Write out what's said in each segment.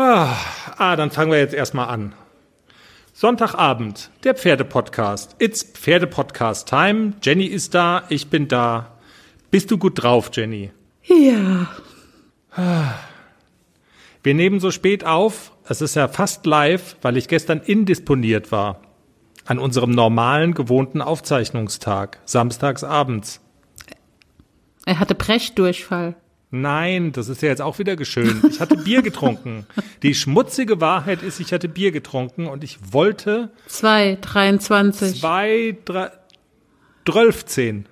Ah, ah, dann fangen wir jetzt erstmal an. Sonntagabend, der Pferdepodcast. It's Pferdepodcast Time. Jenny ist da, ich bin da. Bist du gut drauf, Jenny? Ja. Wir nehmen so spät auf. Es ist ja fast live, weil ich gestern indisponiert war. An unserem normalen, gewohnten Aufzeichnungstag, samstags abends. Er hatte Brechdurchfall. Nein, das ist ja jetzt auch wieder geschönt. Ich hatte Bier getrunken. Die schmutzige Wahrheit ist, ich hatte Bier getrunken und ich wollte Zwei, 23. zwei, drei, zwölfzehn.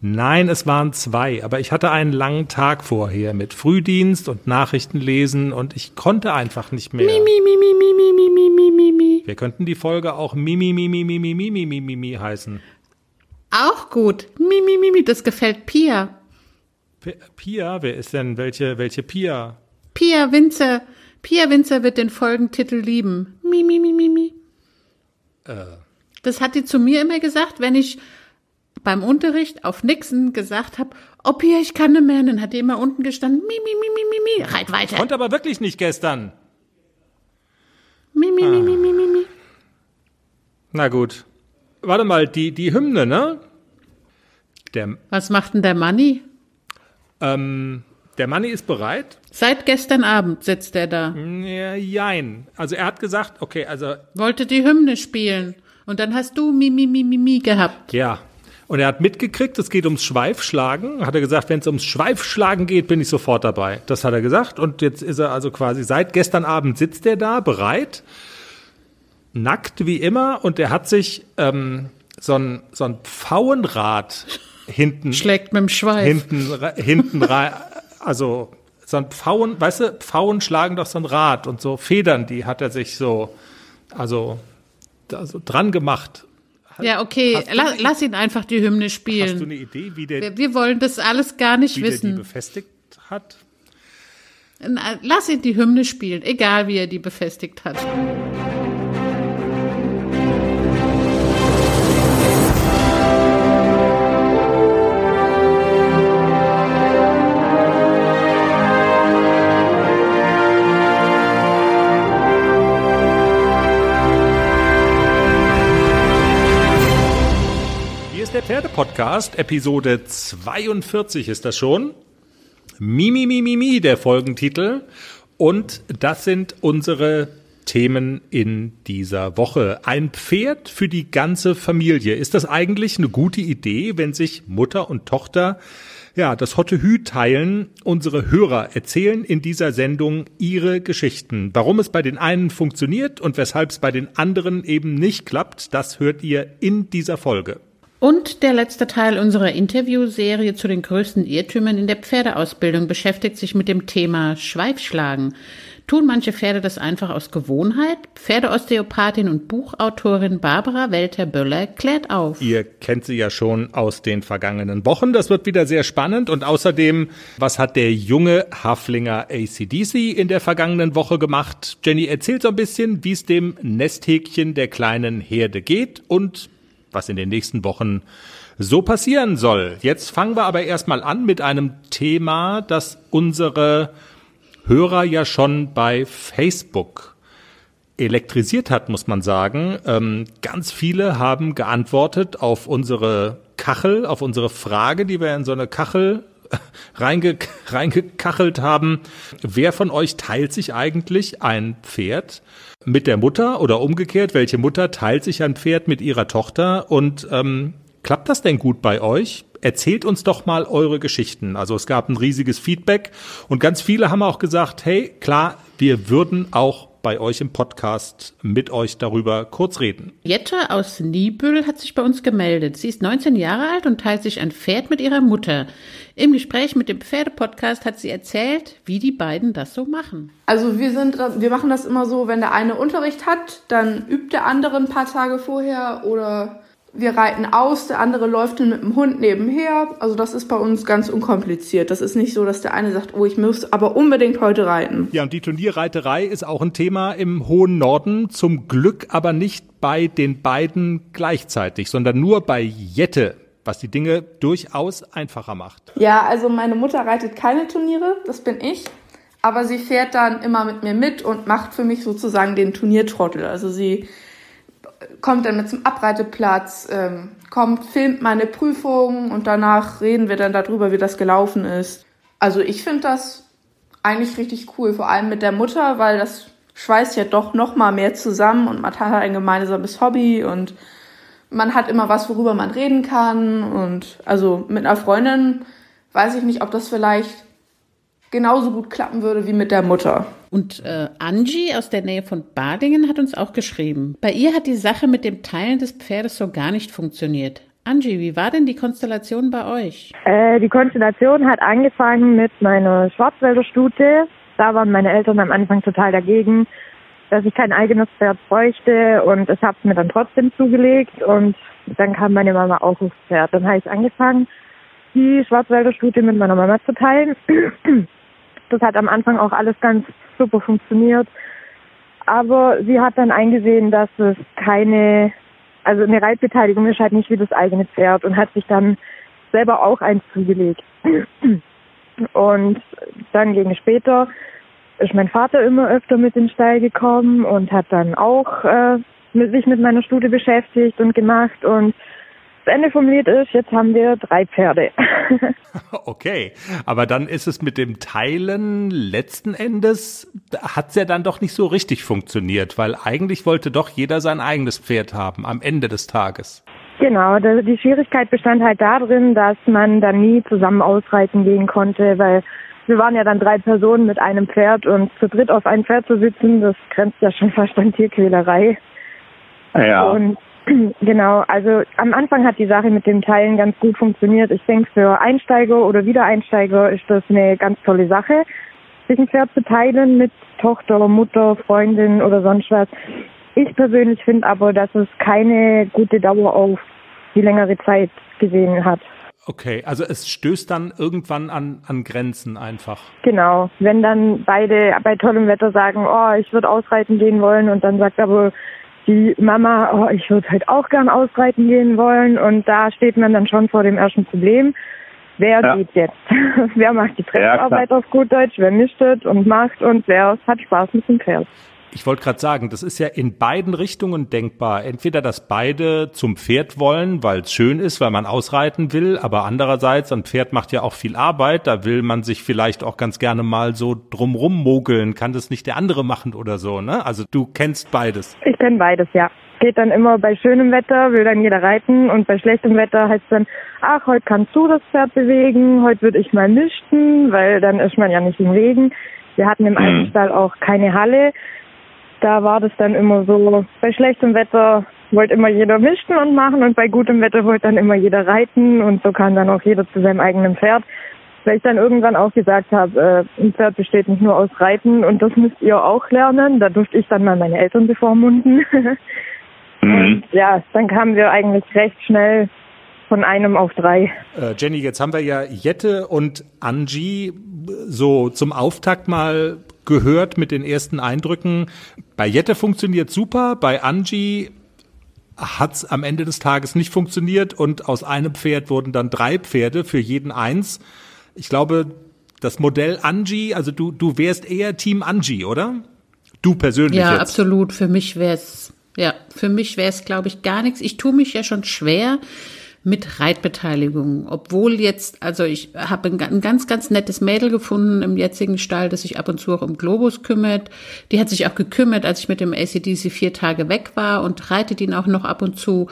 Nein, es waren zwei, aber ich hatte einen langen Tag vorher mit Frühdienst und Nachrichtenlesen und ich konnte einfach nicht mehr. Mi, mi, mi, mi, mi, mi, mi, mi, mi, mi. Wir könnten die Folge auch Mimi, Mimi, Mimi, Mimi, Mimi, Mimi heißen. Auch gut. Mi, mi, mi, mi. Das gefällt Pia. Pia, wer ist denn, welche, welche Pia? Pia Winzer. Pia Winzer wird den Folgentitel lieben. Mi, mi, mi, mi, mi. Das hat die zu mir immer gesagt, wenn ich beim Unterricht auf Nixon gesagt habe, oh Pia, ich kann nicht mehr. Dann hat die immer unten gestanden, mi, mi, mi, mi, mi, mi. Reit weiter. Konnte aber wirklich nicht gestern. Mi, mi, mi, mi, mi, mi, mi. Na gut. Warte mal, die, die Hymne, ne? Der, Was macht denn der Manni? Ähm, der Manni ist bereit. Seit gestern Abend sitzt er da. Ja, jein. Also er hat gesagt, okay, also Wollte die Hymne spielen. Und dann hast du mi, mi, mi, mi, mi gehabt. ja. Und er hat mitgekriegt, es geht ums Schweifschlagen. Hat er gesagt, wenn es ums Schweifschlagen geht, bin ich sofort dabei. Das hat er gesagt. Und jetzt ist er also quasi seit gestern Abend sitzt er da, bereit, nackt wie immer. Und er hat sich ähm, so ein, so ein Pfauenrad hinten Schlägt mit dem Schweif. hinten, hinten rein, also so ein Pfauen, weißt du, Pfauen schlagen doch so ein Rad und so Federn, die hat er sich so, also, also dran gemacht. Ja, okay. La lass ihn einfach die Hymne Hast du spielen. eine Idee, wie der, Wir, wir wollen das alles gar nicht wie der die wissen. befestigt hat? Lass ihn die Hymne spielen, egal wie er die befestigt hat. Pferdepodcast, Episode 42 ist das schon. Mimi, Mimi, Mimi, der Folgentitel. Und das sind unsere Themen in dieser Woche. Ein Pferd für die ganze Familie. Ist das eigentlich eine gute Idee, wenn sich Mutter und Tochter ja, das Hotte Hü teilen. Unsere Hörer erzählen in dieser Sendung ihre Geschichten. Warum es bei den einen funktioniert und weshalb es bei den anderen eben nicht klappt, das hört ihr in dieser Folge. Und der letzte Teil unserer Interviewserie zu den größten Irrtümern in der Pferdeausbildung beschäftigt sich mit dem Thema Schweifschlagen. Tun manche Pferde das einfach aus Gewohnheit? Pferdeosteopathin und Buchautorin Barbara Welter-Böller klärt auf. Ihr kennt sie ja schon aus den vergangenen Wochen. Das wird wieder sehr spannend. Und außerdem, was hat der junge Haflinger ACDC in der vergangenen Woche gemacht? Jenny erzählt so ein bisschen, wie es dem Nesthäkchen der kleinen Herde geht und was in den nächsten Wochen so passieren soll. Jetzt fangen wir aber erstmal an mit einem Thema, das unsere Hörer ja schon bei Facebook elektrisiert hat, muss man sagen. Ähm, ganz viele haben geantwortet auf unsere Kachel, auf unsere Frage, die wir in so eine Kachel reinge reingekachelt haben. Wer von euch teilt sich eigentlich ein Pferd mit der Mutter oder umgekehrt? Welche Mutter teilt sich ein Pferd mit ihrer Tochter? Und ähm, klappt das denn gut bei euch? Erzählt uns doch mal eure Geschichten. Also es gab ein riesiges Feedback und ganz viele haben auch gesagt, hey, klar, wir würden auch bei euch im Podcast mit euch darüber kurz reden. Jette aus Niebüll hat sich bei uns gemeldet. Sie ist 19 Jahre alt und teilt sich ein Pferd mit ihrer Mutter. Im Gespräch mit dem Pferdepodcast hat sie erzählt, wie die beiden das so machen. Also wir sind, wir machen das immer so, wenn der eine Unterricht hat, dann übt der andere ein paar Tage vorher oder wir reiten aus, der andere läuft dann mit dem Hund nebenher. Also das ist bei uns ganz unkompliziert. Das ist nicht so, dass der eine sagt, oh, ich muss aber unbedingt heute reiten. Ja, und die Turnierreiterei ist auch ein Thema im hohen Norden, zum Glück aber nicht bei den beiden gleichzeitig, sondern nur bei Jette, was die Dinge durchaus einfacher macht. Ja, also meine Mutter reitet keine Turniere, das bin ich. Aber sie fährt dann immer mit mir mit und macht für mich sozusagen den Turniertrottel. Also sie kommt dann mit zum Abreiteplatz, ähm, kommt, filmt meine Prüfung und danach reden wir dann darüber, wie das gelaufen ist. Also ich finde das eigentlich richtig cool, vor allem mit der Mutter, weil das schweißt ja doch noch mal mehr zusammen und man hat ein gemeinsames Hobby und man hat immer was, worüber man reden kann und also mit einer Freundin weiß ich nicht, ob das vielleicht genauso gut klappen würde wie mit der Mutter. Und äh, Angie aus der Nähe von Badingen hat uns auch geschrieben. Bei ihr hat die Sache mit dem Teilen des Pferdes so gar nicht funktioniert. Angie, wie war denn die Konstellation bei euch? Äh, die Konstellation hat angefangen mit meiner Schwarzwälder Stute. Da waren meine Eltern am Anfang total dagegen, dass ich kein eigenes Pferd bräuchte und ich habe es mir dann trotzdem zugelegt und dann kam meine Mama auch aufs Pferd. Dann habe ich angefangen, die Schwarzwälder Stute mit meiner Mama zu teilen. Das hat am Anfang auch alles ganz super funktioniert. Aber sie hat dann eingesehen, dass es keine, also eine Reitbeteiligung ist halt nicht wie das eigene Pferd und hat sich dann selber auch eins zugelegt. Und dann gegen später ist mein Vater immer öfter mit in den Stall gekommen und hat dann auch äh, mit, sich mit meiner Stute beschäftigt und gemacht und das Ende vom Lied ist, jetzt haben wir drei Pferde. okay, aber dann ist es mit dem Teilen letzten Endes, hat es ja dann doch nicht so richtig funktioniert, weil eigentlich wollte doch jeder sein eigenes Pferd haben am Ende des Tages. Genau, die Schwierigkeit bestand halt darin, dass man dann nie zusammen ausreiten gehen konnte, weil wir waren ja dann drei Personen mit einem Pferd und zu dritt auf ein Pferd zu sitzen, das grenzt ja schon fast an Tierquälerei. Ja. Und Genau, also am Anfang hat die Sache mit dem Teilen ganz gut funktioniert. Ich denke, für Einsteiger oder Wiedereinsteiger ist das eine ganz tolle Sache, sich ein Pferd zu teilen mit Tochter, Mutter, Freundin oder sonst was. Ich persönlich finde aber, dass es keine gute Dauer auf die längere Zeit gesehen hat. Okay, also es stößt dann irgendwann an, an Grenzen einfach. Genau, wenn dann beide bei tollem Wetter sagen, oh, ich würde ausreiten gehen wollen und dann sagt aber die Mama, oh, ich würde halt auch gern ausreiten gehen wollen. Und da steht man dann schon vor dem ersten Problem. Wer ja. geht jetzt? wer macht die Drecksarbeit ja, auf gut Deutsch? Wer mischt und macht und wer hat Spaß mit dem Pferd? Ich wollte gerade sagen, das ist ja in beiden Richtungen denkbar. Entweder, dass beide zum Pferd wollen, weil es schön ist, weil man ausreiten will, aber andererseits, ein Pferd macht ja auch viel Arbeit, da will man sich vielleicht auch ganz gerne mal so drumrum mogeln. Kann das nicht der andere machen oder so, ne? Also du kennst beides. Ich kenne beides, ja. Geht dann immer bei schönem Wetter, will dann jeder reiten und bei schlechtem Wetter heißt dann, ach, heute kannst du das Pferd bewegen, heute würde ich mal mischten, weil dann ist man ja nicht im Regen. Wir hatten im mhm. alten Stall auch keine Halle da war das dann immer so, bei schlechtem Wetter wollte immer jeder mischen und machen und bei gutem Wetter wollte dann immer jeder reiten und so kam dann auch jeder zu seinem eigenen Pferd. Weil ich dann irgendwann auch gesagt habe, äh, ein Pferd besteht nicht nur aus Reiten und das müsst ihr auch lernen. Da durfte ich dann mal meine Eltern bevormunden. mhm. Und ja, dann kamen wir eigentlich recht schnell von einem auf drei. Äh, Jenny, jetzt haben wir ja Jette und Angie so zum Auftakt mal gehört mit den ersten Eindrücken. Bei Jette funktioniert super, bei Angie hat's am Ende des Tages nicht funktioniert und aus einem Pferd wurden dann drei Pferde für jeden eins. Ich glaube, das Modell Angie, also du, du wärst eher Team Angie, oder? Du persönlich. Ja, jetzt. absolut. Für mich wär's, ja, für mich wär's, glaube ich, gar nichts. Ich tue mich ja schon schwer mit Reitbeteiligung. Obwohl jetzt, also ich habe ein, ein, ganz, ganz nettes Mädel gefunden im jetzigen Stall, das sich ab und zu auch um Globus kümmert. Die hat sich auch gekümmert, als ich mit dem ACDC vier Tage weg war und reitet ihn auch noch ab und zu.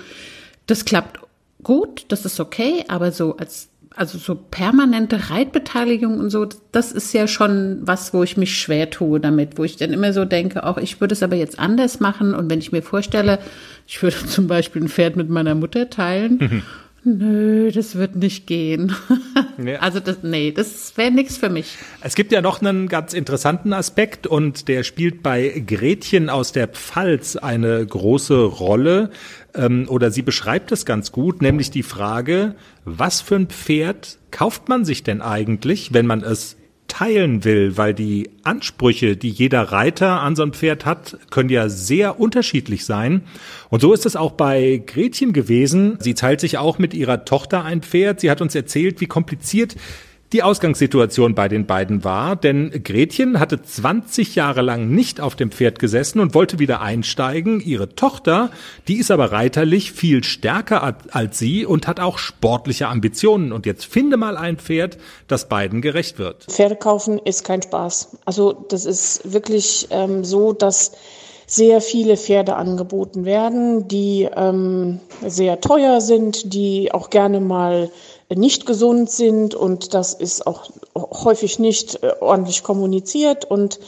Das klappt gut, das ist okay, aber so als also so permanente Reitbeteiligung und so, das ist ja schon was, wo ich mich schwer tue damit, wo ich dann immer so denke, auch ich würde es aber jetzt anders machen. Und wenn ich mir vorstelle, ich würde zum Beispiel ein Pferd mit meiner Mutter teilen. Nö, das wird nicht gehen. Ja. Also das, nee, das wäre nichts für mich. Es gibt ja noch einen ganz interessanten Aspekt und der spielt bei Gretchen aus der Pfalz eine große Rolle ähm, oder sie beschreibt es ganz gut, nämlich die Frage, was für ein Pferd kauft man sich denn eigentlich, wenn man es teilen will, weil die Ansprüche, die jeder Reiter an so ein Pferd hat, können ja sehr unterschiedlich sein. Und so ist es auch bei Gretchen gewesen. Sie teilt sich auch mit ihrer Tochter ein Pferd. Sie hat uns erzählt, wie kompliziert die Ausgangssituation bei den beiden war, denn Gretchen hatte 20 Jahre lang nicht auf dem Pferd gesessen und wollte wieder einsteigen. Ihre Tochter, die ist aber reiterlich viel stärker als sie und hat auch sportliche Ambitionen. Und jetzt finde mal ein Pferd, das beiden gerecht wird. Pferde kaufen ist kein Spaß. Also das ist wirklich ähm, so, dass sehr viele Pferde angeboten werden, die ähm, sehr teuer sind, die auch gerne mal nicht gesund sind und das ist auch häufig nicht äh, ordentlich kommuniziert und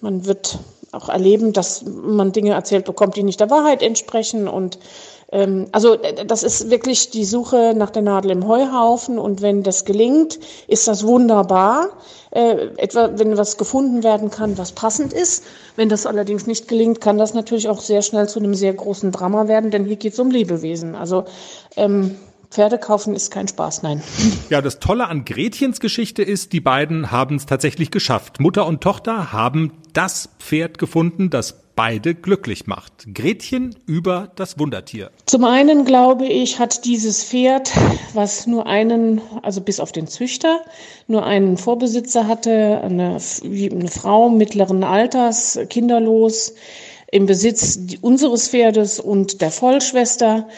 man wird auch erleben, dass man Dinge erzählt bekommt, die nicht der Wahrheit entsprechen und ähm, also äh, das ist wirklich die Suche nach der Nadel im Heuhaufen und wenn das gelingt, ist das wunderbar. Äh, etwa wenn was gefunden werden kann, was passend ist. Wenn das allerdings nicht gelingt, kann das natürlich auch sehr schnell zu einem sehr großen Drama werden, denn hier geht es um Lebewesen. Also ähm, Pferde kaufen ist kein Spaß, nein. Ja, das Tolle an Gretchens Geschichte ist, die beiden haben es tatsächlich geschafft. Mutter und Tochter haben das Pferd gefunden, das beide glücklich macht. Gretchen über das Wundertier. Zum einen glaube ich, hat dieses Pferd, was nur einen, also bis auf den Züchter, nur einen Vorbesitzer hatte, eine, eine Frau mittleren Alters, kinderlos, im Besitz unseres Pferdes und der Vollschwester.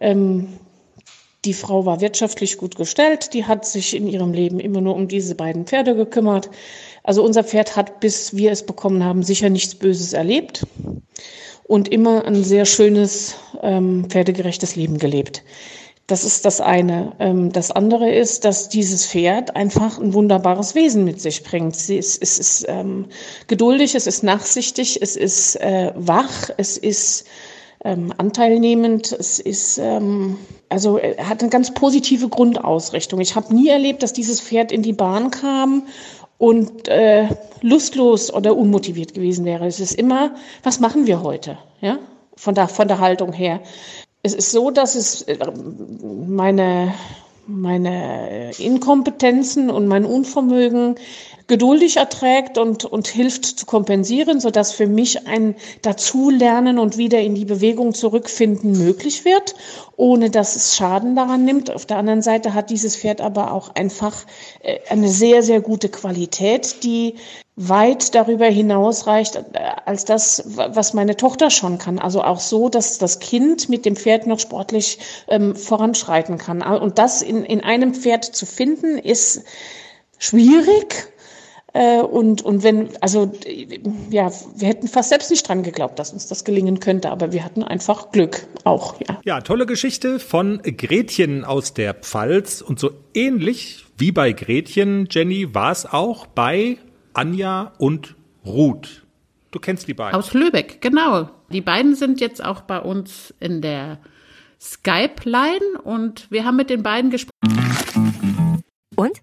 Ähm, die Frau war wirtschaftlich gut gestellt, die hat sich in ihrem Leben immer nur um diese beiden Pferde gekümmert. Also unser Pferd hat, bis wir es bekommen haben, sicher nichts Böses erlebt und immer ein sehr schönes, ähm, pferdegerechtes Leben gelebt. Das ist das eine. Ähm, das andere ist, dass dieses Pferd einfach ein wunderbares Wesen mit sich bringt. Es ist, es ist ähm, geduldig, es ist nachsichtig, es ist äh, wach, es ist ähm, anteilnehmend. Es ist ähm, also er hat eine ganz positive Grundausrichtung. Ich habe nie erlebt, dass dieses Pferd in die Bahn kam und äh, lustlos oder unmotiviert gewesen wäre. Es ist immer, was machen wir heute? Ja, von der von der Haltung her. Es ist so, dass es äh, meine meine Inkompetenzen und mein Unvermögen geduldig erträgt und, und hilft zu kompensieren, sodass für mich ein Dazulernen und wieder in die Bewegung zurückfinden möglich wird, ohne dass es Schaden daran nimmt. Auf der anderen Seite hat dieses Pferd aber auch einfach äh, eine sehr, sehr gute Qualität, die weit darüber hinausreicht äh, als das, was meine Tochter schon kann. Also auch so, dass das Kind mit dem Pferd noch sportlich ähm, voranschreiten kann. Und das in, in einem Pferd zu finden, ist schwierig und, und wenn, also ja, wir hätten fast selbst nicht dran geglaubt, dass uns das gelingen könnte, aber wir hatten einfach Glück auch, ja. Ja, tolle Geschichte von Gretchen aus der Pfalz. Und so ähnlich wie bei Gretchen, Jenny, war es auch bei Anja und Ruth. Du kennst die beiden. Aus Lübeck, genau. Die beiden sind jetzt auch bei uns in der Skype-Line und wir haben mit den beiden gesprochen. Und?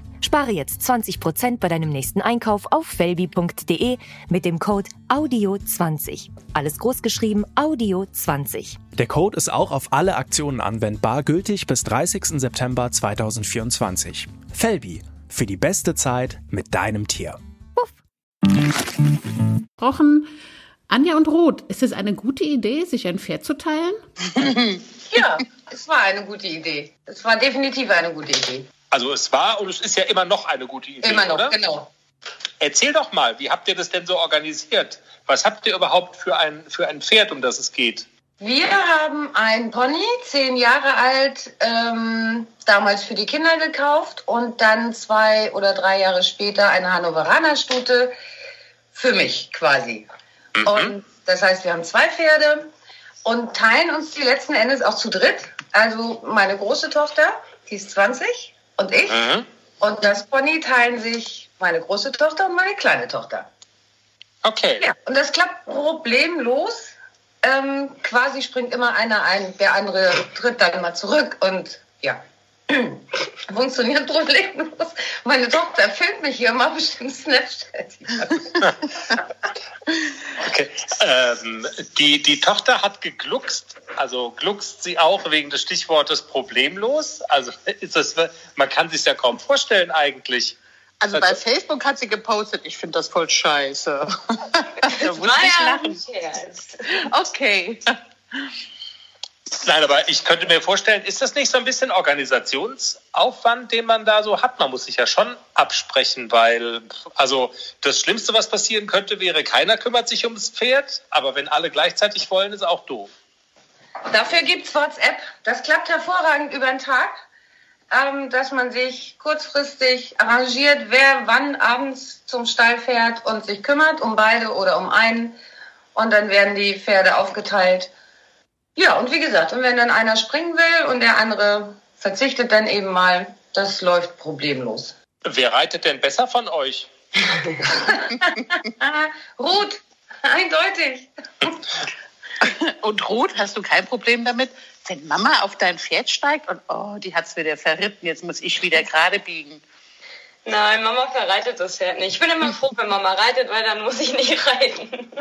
Spare jetzt 20% bei deinem nächsten Einkauf auf felbi.de mit dem Code AUDIO20. Alles großgeschrieben AUDIO20. Der Code ist auch auf alle Aktionen anwendbar, gültig bis 30. September 2024. Felbi, für die beste Zeit mit deinem Tier. Puff. Rochen, Anja und Ruth, ist es eine gute Idee, sich ein Pferd zu teilen? ja, es war eine gute Idee. Es war definitiv eine gute Idee. Also es war und es ist ja immer noch eine gute Idee, Immer noch, oder? genau. Erzähl doch mal, wie habt ihr das denn so organisiert? Was habt ihr überhaupt für ein, für ein Pferd, um das es geht? Wir haben ein Pony, zehn Jahre alt, ähm, damals für die Kinder gekauft und dann zwei oder drei Jahre später eine Hannoveraner Stute für mich quasi. Mhm. Und das heißt, wir haben zwei Pferde und teilen uns die letzten Endes auch zu dritt. Also meine große Tochter, die ist 20 und ich. Mhm. Und das Pony teilen sich meine große Tochter und meine kleine Tochter. Okay. Ja, und das klappt problemlos. Ähm, quasi springt immer einer ein, der andere tritt dann mal zurück und ja, funktioniert problemlos. Meine Tochter filmt mich hier immer bestimmt Snapchat. okay. Ähm, die, die Tochter hat gegluckst, also gluckst sie auch wegen des Stichwortes problemlos. Also ist das, man kann sich ja kaum vorstellen eigentlich. Also bei also Facebook hat sie gepostet, ich finde das voll scheiße. da muss ich lachen. Okay. Nein, aber ich könnte mir vorstellen, ist das nicht so ein bisschen Organisationsaufwand, den man da so hat? Man muss sich ja schon absprechen, weil, also das Schlimmste, was passieren könnte, wäre, keiner kümmert sich ums Pferd, aber wenn alle gleichzeitig wollen, ist auch doof. Dafür gibt es WhatsApp. Das klappt hervorragend über den Tag ähm, dass man sich kurzfristig arrangiert, wer wann abends zum Stall fährt und sich kümmert um beide oder um einen. Und dann werden die Pferde aufgeteilt. Ja, und wie gesagt, und wenn dann einer springen will und der andere verzichtet dann eben mal, das läuft problemlos. Wer reitet denn besser von euch? Ruth, eindeutig. Und Ruth, hast du kein Problem damit, wenn Mama auf dein Pferd steigt und oh, die hat es wieder verritten, jetzt muss ich wieder gerade biegen. Nein, Mama verreitet das Pferd nicht. Ich bin immer froh, wenn Mama reitet, weil dann muss ich nicht reiten.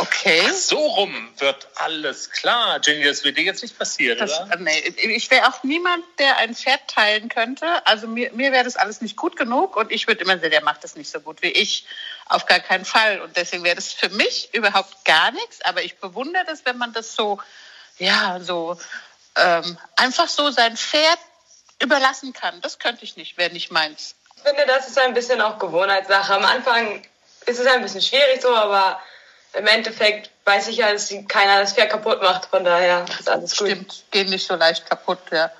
Okay. Ach, so rum wird alles klar. Jenny, das wird dir jetzt nicht passieren, das, oder? Nee, ich wäre auch niemand, der ein Pferd teilen könnte. Also mir, mir wäre das alles nicht gut genug und ich würde immer sagen, der macht das nicht so gut wie ich. Auf gar keinen Fall. Und deswegen wäre das für mich überhaupt gar nichts. Aber ich bewundere das, wenn man das so ja, so ähm, einfach so sein Pferd überlassen kann. Das könnte ich nicht, wäre nicht meins. Ich finde, das ist ein bisschen auch Gewohnheitssache. Am Anfang ist es ein bisschen schwierig so, aber im Endeffekt weiß ich ja, dass keiner das Pferd kaputt macht. Von daher ist alles gut. Stimmt, gehen nicht so leicht kaputt, ja.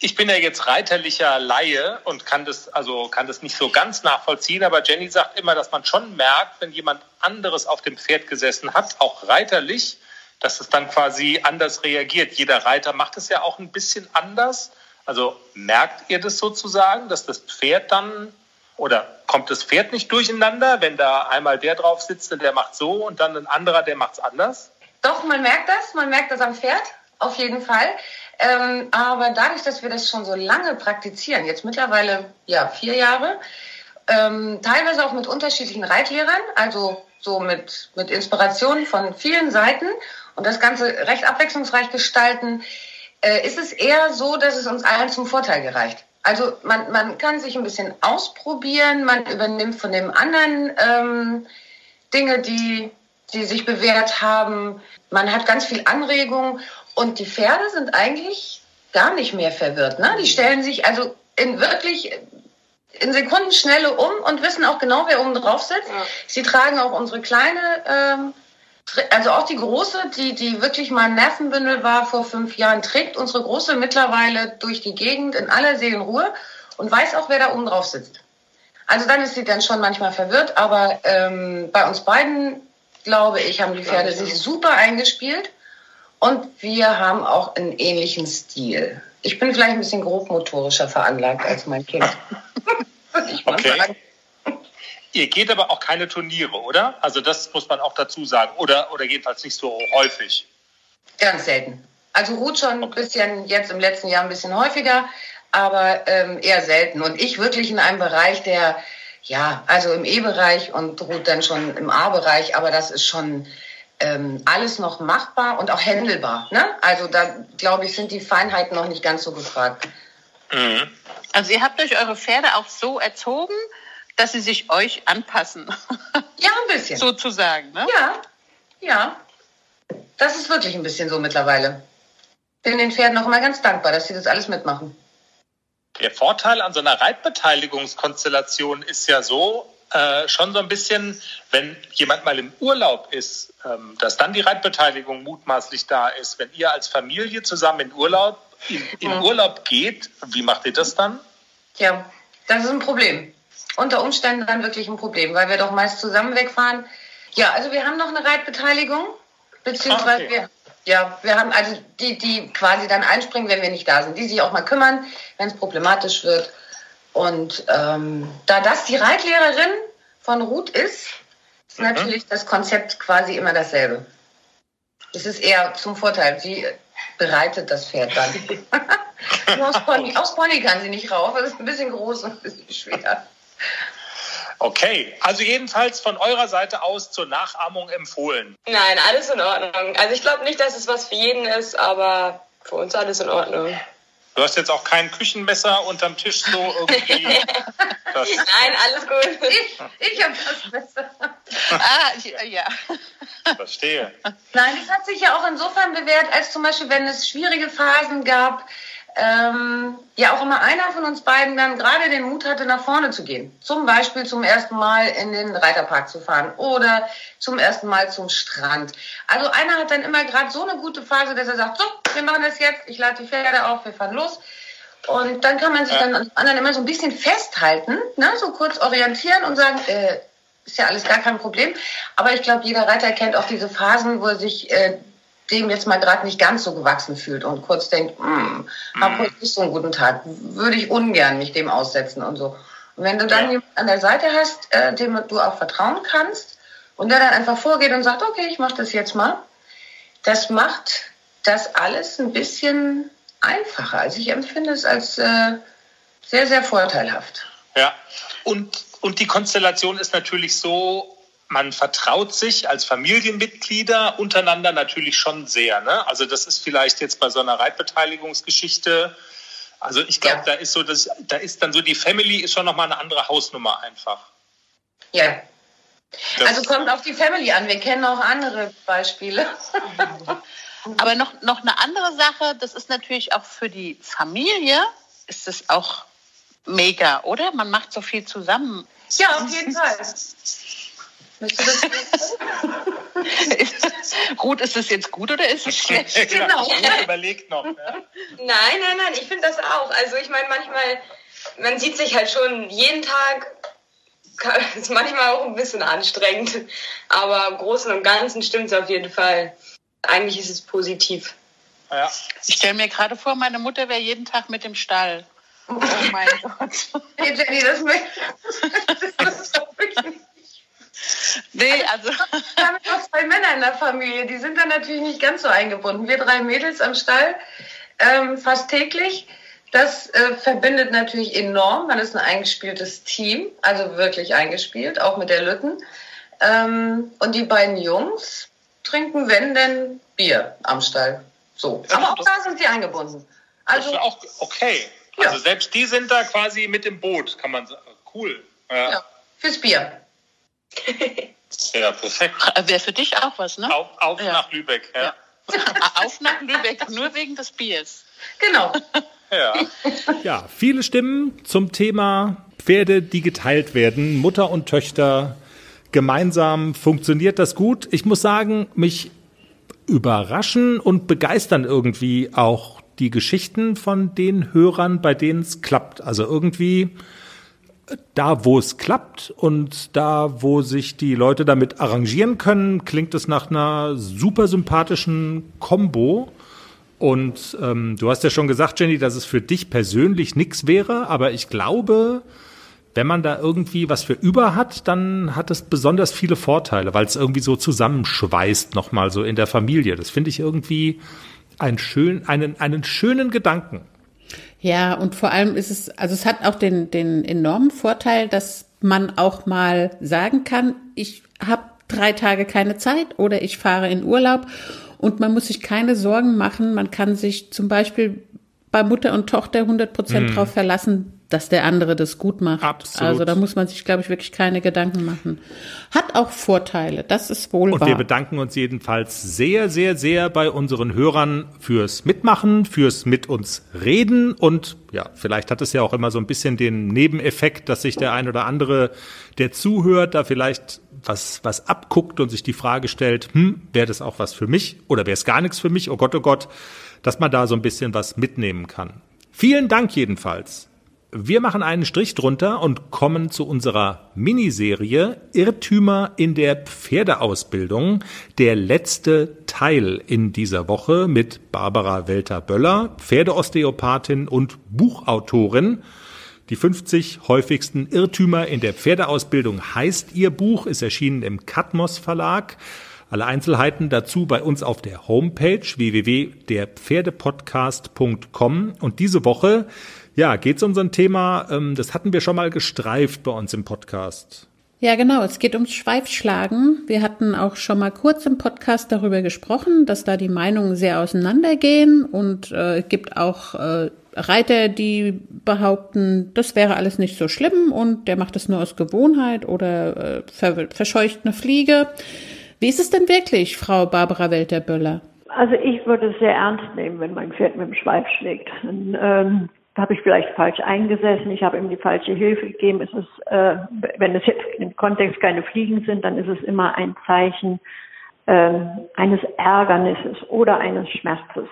Ich bin ja jetzt reiterlicher Laie und kann das, also kann das nicht so ganz nachvollziehen, aber Jenny sagt immer, dass man schon merkt, wenn jemand anderes auf dem Pferd gesessen hat, auch reiterlich, dass es dann quasi anders reagiert. Jeder Reiter macht es ja auch ein bisschen anders. Also merkt ihr das sozusagen, dass das Pferd dann oder kommt das Pferd nicht durcheinander, wenn da einmal der drauf sitzt und der macht so und dann ein anderer, der macht es anders? Doch, man merkt das, man merkt das am Pferd, auf jeden Fall. Ähm, aber dadurch, dass wir das schon so lange praktizieren, jetzt mittlerweile ja vier Jahre, ähm, teilweise auch mit unterschiedlichen Reitlehrern, also so mit, mit Inspirationen von vielen Seiten und das Ganze recht abwechslungsreich gestalten, äh, ist es eher so, dass es uns allen zum Vorteil gereicht. Also man, man kann sich ein bisschen ausprobieren, man übernimmt von dem anderen ähm, Dinge, die, die sich bewährt haben. Man hat ganz viel Anregung und die Pferde sind eigentlich gar nicht mehr verwirrt. Ne? Die stellen sich also in wirklich in Sekundenschnelle um und wissen auch genau, wer oben drauf sitzt. Ja. Sie tragen auch unsere kleine ähm, also auch die große, die, die wirklich mal ein Nervenbündel war vor fünf Jahren, trägt unsere große mittlerweile durch die Gegend in aller Seelenruhe und weiß auch, wer da oben drauf sitzt. Also dann ist sie dann schon manchmal verwirrt, aber ähm, bei uns beiden, glaube ich, haben die Pferde sich super eingespielt und wir haben auch einen ähnlichen Stil. Ich bin vielleicht ein bisschen grobmotorischer veranlagt als mein Kind. ich mal okay. sagen. Ihr geht aber auch keine Turniere, oder? Also das muss man auch dazu sagen. Oder, oder jedenfalls nicht so häufig. Ganz selten. Also Ruth schon ein bisschen, jetzt im letzten Jahr ein bisschen häufiger, aber ähm, eher selten. Und ich wirklich in einem Bereich, der, ja, also im E-Bereich und Ruth dann schon im A-Bereich, aber das ist schon ähm, alles noch machbar und auch händelbar. Ne? Also da, glaube ich, sind die Feinheiten noch nicht ganz so gefragt. Mhm. Also ihr habt euch eure Pferde auch so erzogen, dass sie sich euch anpassen. Ja, ein bisschen. Sozusagen, ne? Ja, ja. Das ist wirklich ein bisschen so mittlerweile. Bin den Pferden auch immer ganz dankbar, dass sie das alles mitmachen. Der Vorteil an so einer Reitbeteiligungskonstellation ist ja so, äh, schon so ein bisschen, wenn jemand mal im Urlaub ist, ähm, dass dann die Reitbeteiligung mutmaßlich da ist. Wenn ihr als Familie zusammen in Urlaub, in, in mhm. Urlaub geht, wie macht ihr das dann? Ja, das ist ein Problem. Unter Umständen dann wirklich ein Problem, weil wir doch meist zusammen wegfahren. Ja, also wir haben noch eine Reitbeteiligung, beziehungsweise okay. wir, ja, wir haben also die, die quasi dann einspringen, wenn wir nicht da sind, die sich auch mal kümmern, wenn es problematisch wird. Und ähm, da das die Reitlehrerin von Ruth ist, ist mhm. natürlich das Konzept quasi immer dasselbe. Es ist eher zum Vorteil. Sie bereitet das Pferd dann. aus, Pony, aus Pony kann sie nicht rauf. Das ist ein bisschen groß und ein bisschen schwer. Okay, also jedenfalls von eurer Seite aus zur Nachahmung empfohlen. Nein, alles in Ordnung. Also ich glaube nicht, dass es was für jeden ist, aber für uns alles in Ordnung. Du hast jetzt auch kein Küchenmesser unterm Tisch so irgendwie. Nein, alles gut. Ich, ich habe das Messer. ah, ja. Verstehe. Nein, es hat sich ja auch insofern bewährt, als zum Beispiel, wenn es schwierige Phasen gab, ähm, ja auch immer einer von uns beiden dann gerade den Mut hatte, nach vorne zu gehen. Zum Beispiel zum ersten Mal in den Reiterpark zu fahren oder zum ersten Mal zum Strand. Also einer hat dann immer gerade so eine gute Phase, dass er sagt, so, wir machen das jetzt, ich lade die Pferde auf, wir fahren los. Und dann kann man sich dann an anderen immer so ein bisschen festhalten, ne? so kurz orientieren und sagen, äh, ist ja alles gar kein Problem. Aber ich glaube, jeder Reiter kennt auch diese Phasen, wo er sich äh, dem jetzt mal gerade nicht ganz so gewachsen fühlt und kurz denkt, hm, hab mhm. heute nicht so einen guten Tag, würde ich ungern mich dem aussetzen und so. Und wenn du dann ja. jemanden an der Seite hast, äh, dem du auch vertrauen kannst und der dann einfach vorgeht und sagt, okay, ich mache das jetzt mal, das macht das alles ein bisschen einfacher. Also ich empfinde es als äh, sehr, sehr vorteilhaft. Ja, und, und die Konstellation ist natürlich so, man vertraut sich als Familienmitglieder untereinander natürlich schon sehr. Ne? Also das ist vielleicht jetzt bei so einer Reitbeteiligungsgeschichte, also ich glaube, ja. da ist so, das, da ist dann so die Family ist schon nochmal eine andere Hausnummer einfach. Ja. Das also kommt auf die Family an. Wir kennen auch andere Beispiele. Aber noch, noch eine andere Sache, das ist natürlich auch für die Familie, ist es auch mega, oder? Man macht so viel zusammen. Ja, auf jeden Fall. Möchtest du das Ruth, ist das jetzt gut oder ist es schlecht? genau. Ruth überlegt noch. Ne? Nein, nein, nein, ich finde das auch. Also ich meine, manchmal, man sieht sich halt schon jeden Tag, ist manchmal auch ein bisschen anstrengend. Aber im Großen und Ganzen stimmt es auf jeden Fall. Eigentlich ist es positiv. Ja. Ich stelle mir gerade vor, meine Mutter wäre jeden Tag mit dem Stall. Oh mein Gott. Hey Jenny, das, das ist doch wirklich Nee, also. Wir haben noch zwei Männer in der Familie, die sind dann natürlich nicht ganz so eingebunden. Wir drei Mädels am Stall, ähm, fast täglich. Das äh, verbindet natürlich enorm. Man ist ein eingespieltes Team, also wirklich eingespielt, auch mit der Lütten. Ähm, und die beiden Jungs trinken, wenn denn, Bier am Stall. So. Aber auch da sind sie eingebunden. Also, das ist auch okay. Also ja. selbst die sind da quasi mit im Boot, kann man sagen. Cool. Ja. ja. Fürs Bier. Ja, perfekt. Wäre für dich auch was, ne? Auf, auf ja. nach Lübeck, ja. ja. auf nach Lübeck, nur wegen des Biers. Genau. Ja. ja, viele Stimmen zum Thema Pferde, die geteilt werden, Mutter und Töchter gemeinsam. Funktioniert das gut? Ich muss sagen, mich überraschen und begeistern irgendwie auch die Geschichten von den Hörern, bei denen es klappt. Also irgendwie da, wo es klappt und da, wo sich die Leute damit arrangieren können, klingt es nach einer super sympathischen Combo. Und ähm, du hast ja schon gesagt, Jenny, dass es für dich persönlich nichts wäre, aber ich glaube, wenn man da irgendwie was für über hat, dann hat es besonders viele Vorteile, weil es irgendwie so zusammenschweißt nochmal so in der Familie. Das finde ich irgendwie einen, schön, einen, einen schönen Gedanken. Ja, und vor allem ist es, also es hat auch den, den enormen Vorteil, dass man auch mal sagen kann, ich habe drei Tage keine Zeit oder ich fahre in Urlaub und man muss sich keine Sorgen machen. Man kann sich zum Beispiel bei Mutter und Tochter 100 Prozent hm. drauf verlassen, dass der andere das gut macht. Absolut. Also da muss man sich, glaube ich, wirklich keine Gedanken machen. Hat auch Vorteile, das ist wohl Und wahr. wir bedanken uns jedenfalls sehr, sehr, sehr bei unseren Hörern fürs Mitmachen, fürs mit uns reden und ja, vielleicht hat es ja auch immer so ein bisschen den Nebeneffekt, dass sich der ein oder andere, der zuhört, da vielleicht was, was abguckt und sich die Frage stellt, hm, wäre das auch was für mich oder wäre es gar nichts für mich? Oh Gott, oh Gott, dass man da so ein bisschen was mitnehmen kann. Vielen Dank jedenfalls. Wir machen einen Strich drunter und kommen zu unserer Miniserie Irrtümer in der Pferdeausbildung. Der letzte Teil in dieser Woche mit Barbara Welter-Böller, Pferdeosteopathin und Buchautorin. Die 50 häufigsten Irrtümer in der Pferdeausbildung heißt ihr Buch, ist erschienen im Katmos Verlag. Alle Einzelheiten dazu bei uns auf der Homepage www.derpferdepodcast.com. Und diese Woche ja, geht es um so ein Thema, ähm, das hatten wir schon mal gestreift bei uns im Podcast. Ja, genau. Es geht ums Schweifschlagen. Wir hatten auch schon mal kurz im Podcast darüber gesprochen, dass da die Meinungen sehr auseinandergehen und äh, gibt auch äh, Reiter, die behaupten, das wäre alles nicht so schlimm und der macht es nur aus Gewohnheit oder äh, ver verscheucht eine Fliege. Wie ist es denn wirklich, Frau Barbara Welter-Böller? Also ich würde es sehr ernst nehmen, wenn mein Pferd mit dem Schweif schlägt. Und, ähm, habe ich vielleicht falsch eingesessen, ich habe ihm die falsche Hilfe gegeben. Es äh, wenn es jetzt im Kontext keine Fliegen sind, dann ist es immer ein Zeichen äh, eines Ärgernisses oder eines Schmerzes.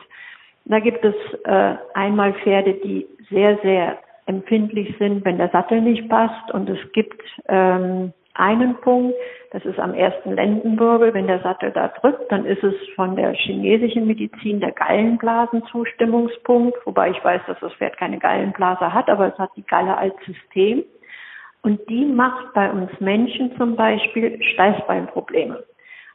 Da gibt es äh, einmal Pferde, die sehr, sehr empfindlich sind, wenn der Sattel nicht passt. Und es gibt ähm, einen Punkt, das ist am ersten Lendenwirbel. Wenn der Sattel da drückt, dann ist es von der chinesischen Medizin der Gallenblasenzustimmungspunkt, wobei ich weiß, dass das Pferd keine Gallenblase hat, aber es hat die Galle als System. Und die macht bei uns Menschen zum Beispiel Steißbeinprobleme.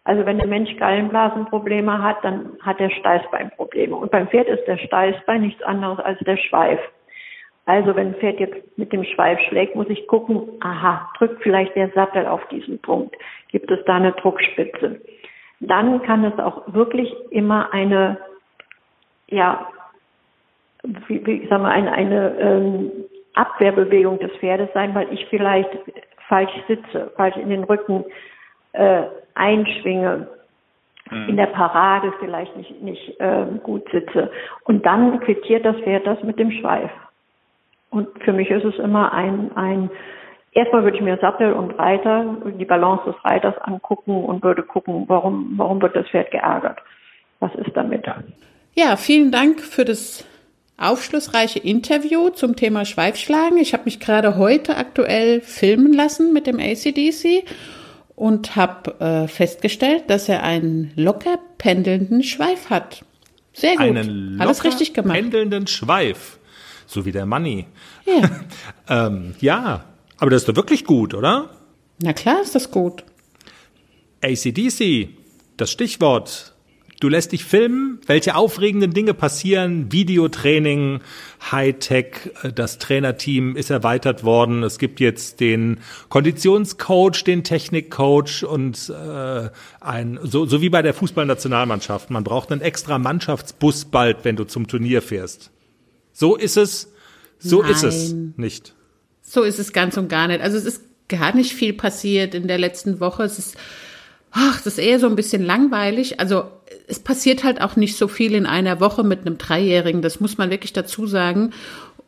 Also wenn der Mensch Gallenblasenprobleme hat, dann hat er Steißbeinprobleme. Und beim Pferd ist der Steißbein nichts anderes als der Schweif. Also wenn ein Pferd jetzt mit dem Schweif schlägt, muss ich gucken, aha, drückt vielleicht der Sattel auf diesen Punkt? Gibt es da eine Druckspitze? Dann kann es auch wirklich immer eine, ja, wie, wie sagen wir, eine, eine ähm, Abwehrbewegung des Pferdes sein, weil ich vielleicht falsch sitze, falsch in den Rücken äh, einschwinge, mhm. in der Parade vielleicht nicht, nicht äh, gut sitze. Und dann quittiert das Pferd das mit dem Schweif. Und für mich ist es immer ein, ein erstmal würde ich mir Sattel und Reiter, die Balance des Reiters angucken und würde gucken, warum, warum wird das Pferd geärgert? Was ist damit? Ja, vielen Dank für das aufschlussreiche Interview zum Thema Schweifschlagen. Ich habe mich gerade heute aktuell filmen lassen mit dem ACDC und habe äh, festgestellt, dass er einen locker pendelnden Schweif hat. Sehr gut. Einen locker Alles richtig gemacht. pendelnden Schweif. So wie der Money. Ja. ähm, ja, aber das ist doch wirklich gut, oder? Na klar ist das gut. ACDC, das Stichwort. Du lässt dich filmen, welche aufregenden Dinge passieren, Videotraining, Hightech, das Trainerteam ist erweitert worden. Es gibt jetzt den Konditionscoach, den Technikcoach und äh, ein so, so wie bei der Fußballnationalmannschaft. Man braucht einen extra Mannschaftsbus bald, wenn du zum Turnier fährst. So ist es. So Nein. ist es nicht. So ist es ganz und gar nicht. Also es ist gar nicht viel passiert in der letzten Woche. Es ist, ach, das ist eher so ein bisschen langweilig. Also es passiert halt auch nicht so viel in einer Woche mit einem Dreijährigen. Das muss man wirklich dazu sagen.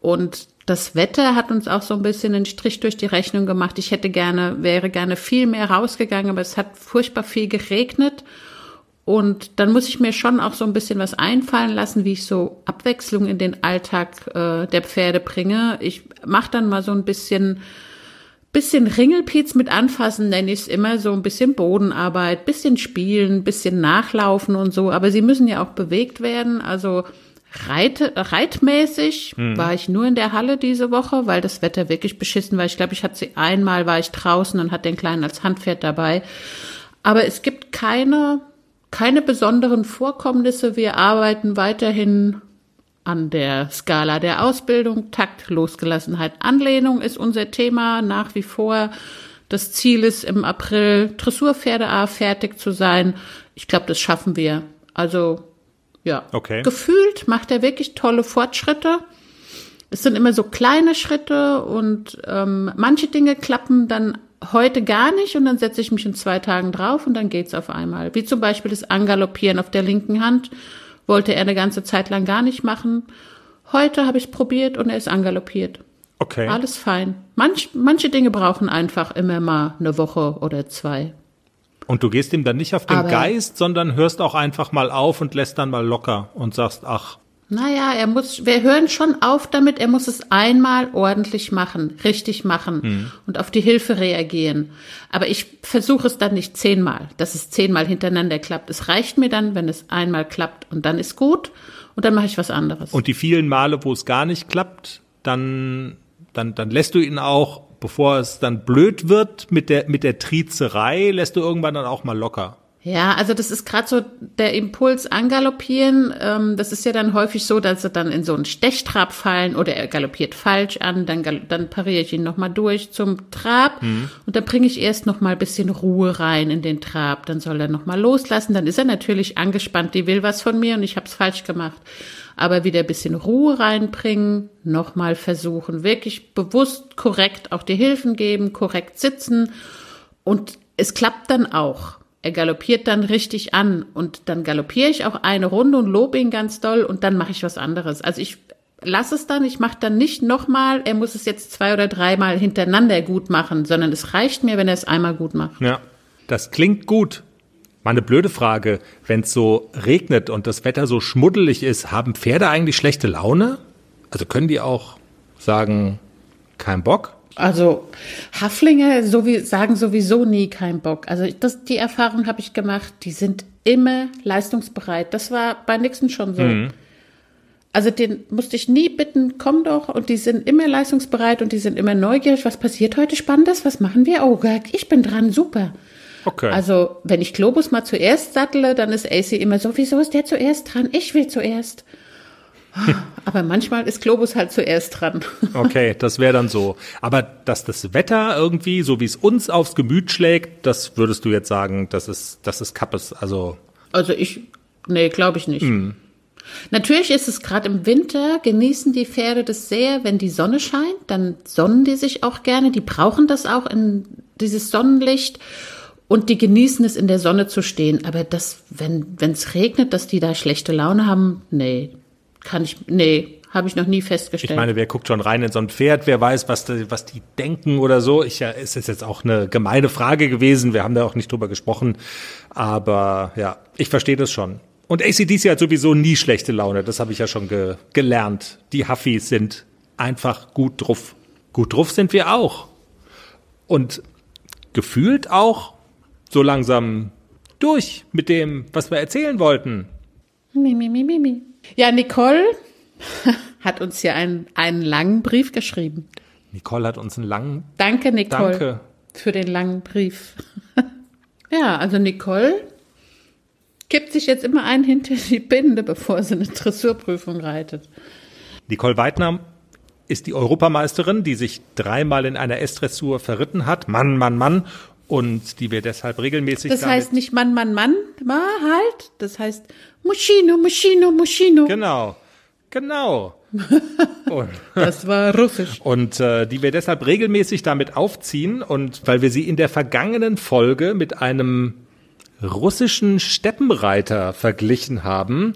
Und das Wetter hat uns auch so ein bisschen einen Strich durch die Rechnung gemacht. Ich hätte gerne, wäre gerne viel mehr rausgegangen, aber es hat furchtbar viel geregnet. Und dann muss ich mir schon auch so ein bisschen was einfallen lassen, wie ich so Abwechslung in den Alltag äh, der Pferde bringe. Ich mache dann mal so ein bisschen, bisschen Ringelpiez mit anfassen, nenne ich es immer, so ein bisschen Bodenarbeit, bisschen spielen, bisschen nachlaufen und so. Aber sie müssen ja auch bewegt werden. Also Reit, reitmäßig mhm. war ich nur in der Halle diese Woche, weil das Wetter wirklich beschissen war. Ich glaube, ich hatte sie einmal, war ich draußen und hatte den Kleinen als Handpferd dabei. Aber es gibt keine keine besonderen Vorkommnisse. Wir arbeiten weiterhin an der Skala der Ausbildung. Takt, Losgelassenheit, Anlehnung ist unser Thema nach wie vor. Das Ziel ist im April Dressurpferde A fertig zu sein. Ich glaube, das schaffen wir. Also Ja. Okay. Gefühlt macht er wirklich tolle Fortschritte. Es sind immer so kleine Schritte und ähm, manche Dinge klappen dann heute gar nicht und dann setze ich mich in zwei Tagen drauf und dann geht's auf einmal. Wie zum Beispiel das Angaloppieren auf der linken Hand wollte er eine ganze Zeit lang gar nicht machen. Heute habe ich probiert und er ist angaloppiert. Okay. Alles fein. Manch, manche Dinge brauchen einfach immer mal eine Woche oder zwei. Und du gehst ihm dann nicht auf den Aber- Geist, sondern hörst auch einfach mal auf und lässt dann mal locker und sagst, ach, Naja, er muss, wir hören schon auf damit, er muss es einmal ordentlich machen, richtig machen Hm. und auf die Hilfe reagieren. Aber ich versuche es dann nicht zehnmal, dass es zehnmal hintereinander klappt. Es reicht mir dann, wenn es einmal klappt und dann ist gut und dann mache ich was anderes. Und die vielen Male, wo es gar nicht klappt, dann, dann, dann lässt du ihn auch, bevor es dann blöd wird mit der, mit der Trizerei, lässt du irgendwann dann auch mal locker. Ja, also das ist gerade so der Impuls angaloppieren. Ähm, das ist ja dann häufig so, dass sie dann in so einen Stechtrab fallen oder er galoppiert falsch an, dann, dann pariere ich ihn nochmal durch zum Trab und dann bringe ich erst nochmal ein bisschen Ruhe rein in den Trab. Dann soll er nochmal loslassen. Dann ist er natürlich angespannt, die will was von mir und ich habe es falsch gemacht. Aber wieder ein bisschen Ruhe reinbringen, nochmal versuchen, wirklich bewusst korrekt auch die Hilfen geben, korrekt sitzen und es klappt dann auch. Er galoppiert dann richtig an und dann galoppiere ich auch eine Runde und lobe ihn ganz doll und dann mache ich was anderes. Also ich lasse es dann, ich mache dann nicht nochmal, er muss es jetzt zwei oder dreimal hintereinander gut machen, sondern es reicht mir, wenn er es einmal gut macht. Ja. Das klingt gut. Mal eine blöde Frage. Wenn es so regnet und das Wetter so schmuddelig ist, haben Pferde eigentlich schlechte Laune? Also können die auch sagen, kein Bock? Also Haflinge so wie, sagen sowieso nie kein Bock. Also das, die Erfahrung habe ich gemacht, die sind immer leistungsbereit. Das war bei Nixon schon so. Mhm. Also den musste ich nie bitten, komm doch. Und die sind immer leistungsbereit und die sind immer neugierig. Was passiert heute Spannendes? Was machen wir? Oh, ich bin dran, super. Okay. Also wenn ich Globus mal zuerst sattle, dann ist AC immer so, wieso ist der zuerst dran? Ich will zuerst. Aber manchmal ist Globus halt zuerst dran. Okay, das wäre dann so. Aber dass das Wetter irgendwie, so wie es uns aufs Gemüt schlägt, das würdest du jetzt sagen, das ist, das ist Kappes. Also, Also ich, nee, glaube ich nicht. Natürlich ist es gerade im Winter, genießen die Pferde das sehr, wenn die Sonne scheint, dann sonnen die sich auch gerne, die brauchen das auch in dieses Sonnenlicht und die genießen es in der Sonne zu stehen. Aber das, wenn es regnet, dass die da schlechte Laune haben, nee, kann ich, nee, habe ich noch nie festgestellt. ich meine, wer guckt schon rein in so ein Pferd, wer weiß, was, die- was die denken oder so. Ich, ja, es ist jetzt auch eine gemeine Frage gewesen, wir haben da auch nicht drüber gesprochen. Aber ja, ich verstehe das schon. Und ACDC hat sowieso nie schlechte Laune, das habe ich ja schon ge gelernt. Die Huffis sind einfach gut drauf. Gut drauf sind wir auch. Und gefühlt auch so langsam durch mit dem, was wir erzählen wollten. Mi, mi, mi, mi, mi. Ja, Nicole hat uns hier einen, einen langen Brief geschrieben. Nicole hat uns einen langen Danke, Nicole, Danke. für den langen Brief. ja, also Nicole kippt sich jetzt immer einen hinter die Binde, bevor sie eine Dressurprüfung reitet. Nicole Weidner ist die Europameisterin, die sich dreimal in einer S-Dressur verritten hat. Mann, Mann, Mann. Und die wir deshalb regelmäßig Das heißt nicht Mann, Mann, Mann, ma halt. Das heißt Muschino, Muschino, Muschino. Genau, genau. und Das war russisch. und äh, die wir deshalb regelmäßig damit aufziehen und weil wir sie in der vergangenen Folge mit einem russischen Steppenreiter verglichen haben,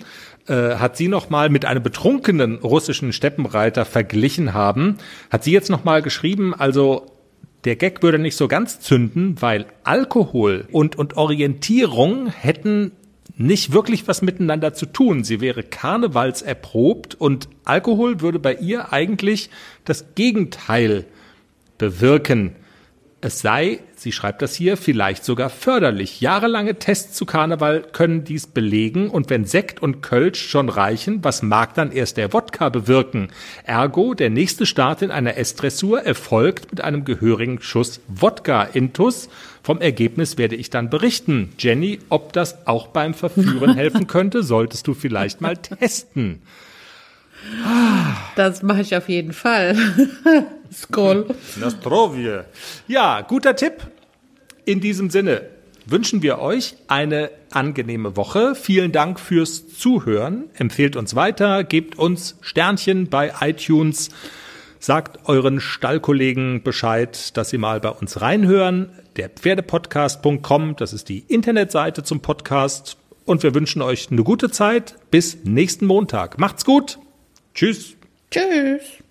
äh, hat sie noch mal mit einem betrunkenen russischen Steppenreiter verglichen haben, hat sie jetzt noch mal geschrieben, also der Gag würde nicht so ganz zünden, weil Alkohol und, und Orientierung hätten nicht wirklich was miteinander zu tun. Sie wäre karnevalserprobt und Alkohol würde bei ihr eigentlich das Gegenteil bewirken. Es sei, sie schreibt das hier, vielleicht sogar förderlich. Jahrelange Tests zu Karneval können dies belegen und wenn Sekt und Kölsch schon reichen, was mag dann erst der Wodka bewirken? Ergo, der nächste Start in einer S-Dressur erfolgt mit einem gehörigen Schuss Wodka-Intus. Vom Ergebnis werde ich dann berichten. Jenny, ob das auch beim Verführen helfen könnte, solltest du vielleicht mal testen. Das mache ich auf jeden Fall. Skoll. Nastrovje. Ja, guter Tipp. In diesem Sinne, wünschen wir euch eine angenehme Woche. Vielen Dank fürs Zuhören. Empfehlt uns weiter, gebt uns Sternchen bei iTunes. Sagt euren Stallkollegen Bescheid, dass sie mal bei uns reinhören. Der Pferdepodcast.com, das ist die Internetseite zum Podcast. Und wir wünschen euch eine gute Zeit. Bis nächsten Montag. Macht's gut. Tschüss. Tschüss.